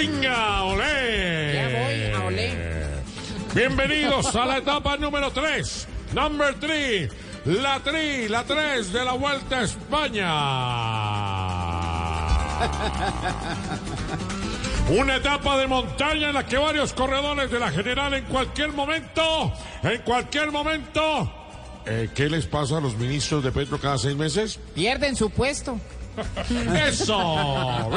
¡Venga, olé! Ya voy a olé. Bienvenidos a la etapa número 3. Number 3. La 3, la 3 de la Vuelta a España. Una etapa de montaña en la que varios corredores de la general en cualquier momento, en cualquier momento. Eh, ¿Qué les pasa a los ministros de Petro cada seis meses? Pierden su puesto. ¡Eso!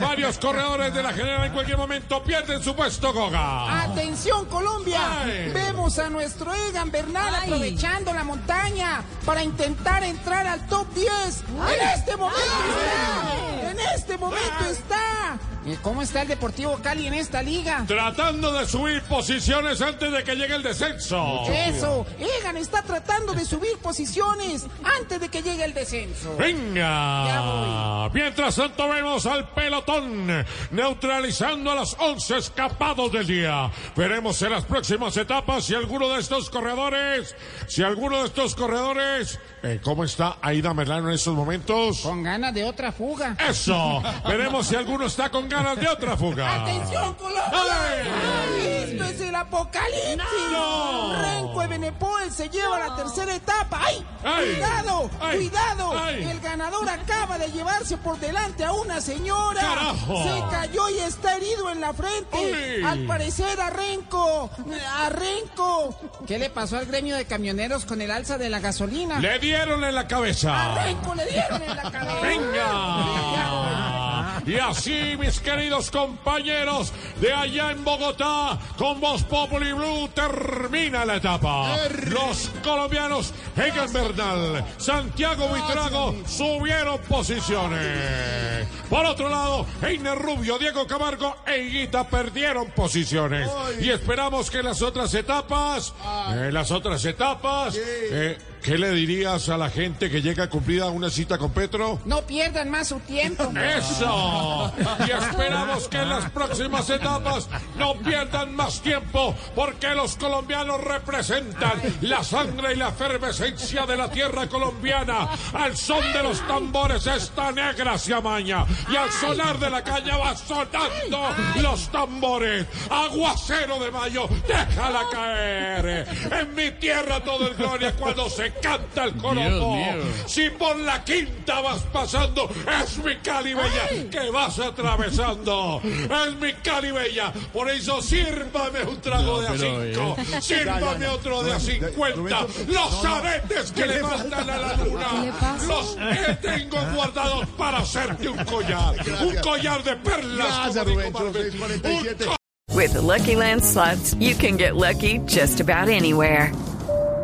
Varios corredores de la general en cualquier momento pierden su puesto, Goga. ¡Atención, Colombia! Ay. Vemos a nuestro Egan Bernal aprovechando la montaña para intentar entrar al top 10. ¡En este momento está! ¡En este momento está! ¿Y ¿Cómo está el Deportivo Cali en esta liga? Tratando de subir posiciones antes de que llegue el descenso. Eso, Egan está tratando de subir posiciones antes de que llegue el descenso. Ya Venga. Mientras tanto vemos al pelotón neutralizando a los 11 escapados del día. Veremos en las próximas etapas si alguno de estos corredores, si alguno de estos corredores, eh, ¿cómo está Aida Merlano en estos momentos? Con ganas de otra fuga. Eso. Veremos si alguno está con ganas de otra fuga. ¡Atención, Colombia! ¡Esto es el apocalipsis! ¡No! Renko Benepol se lleva la tercera etapa. ¡Ay! ¡Ay! ¡Cuidado! ¡Ay! ¡Cuidado! ¡Ay! El ganador acaba de llevarse por delante a una señora. ¡Carajo! Se cayó y está herido en la frente. ¡Uy! Al parecer a Renko. A Renko. ¿Qué le pasó al gremio de camioneros con el alza de la gasolina? Le dieron en la A cabeza. Renko le dieron en la cabeza. Venga. Y así, mis queridos compañeros de allá en Bogotá, con Voz Populi Blue, termina la etapa. Los colombianos Egan Bernal, Santiago Buitrago subieron posiciones. Por otro lado, Einer Rubio, Diego Camargo e Higuita perdieron posiciones. Y esperamos que las otras etapas, en las otras etapas, eh, ¿qué le dirías a la gente que llega cumplida una cita con Petro? No pierdan más su tiempo. ¡Eso! Y esperamos que en las próximas etapas no pierdan más tiempo, porque los colombianos representan la sangre y la efervescencia de la tierra colombiana. Al son de los tambores esta negra se amaña, y al sonar de la caña va sonando los tambores. Aguacero de mayo, déjala caer. En mi tierra todo es gloria cuando se canta el coropo. Si por la quinta vas pasando, es mi Cali Bella que vas atravesando. Es mi Cali Bella. Por eso sírvame un trago de a cinco. Sírvame otro de a cincuenta. Los aretes que le faltan a la luna. Los que tengo guardados para hacerte un collar. Un collar de perlas. como dijo Marvel. Un co- With the Lucky Land slots, you can get lucky just about anywhere.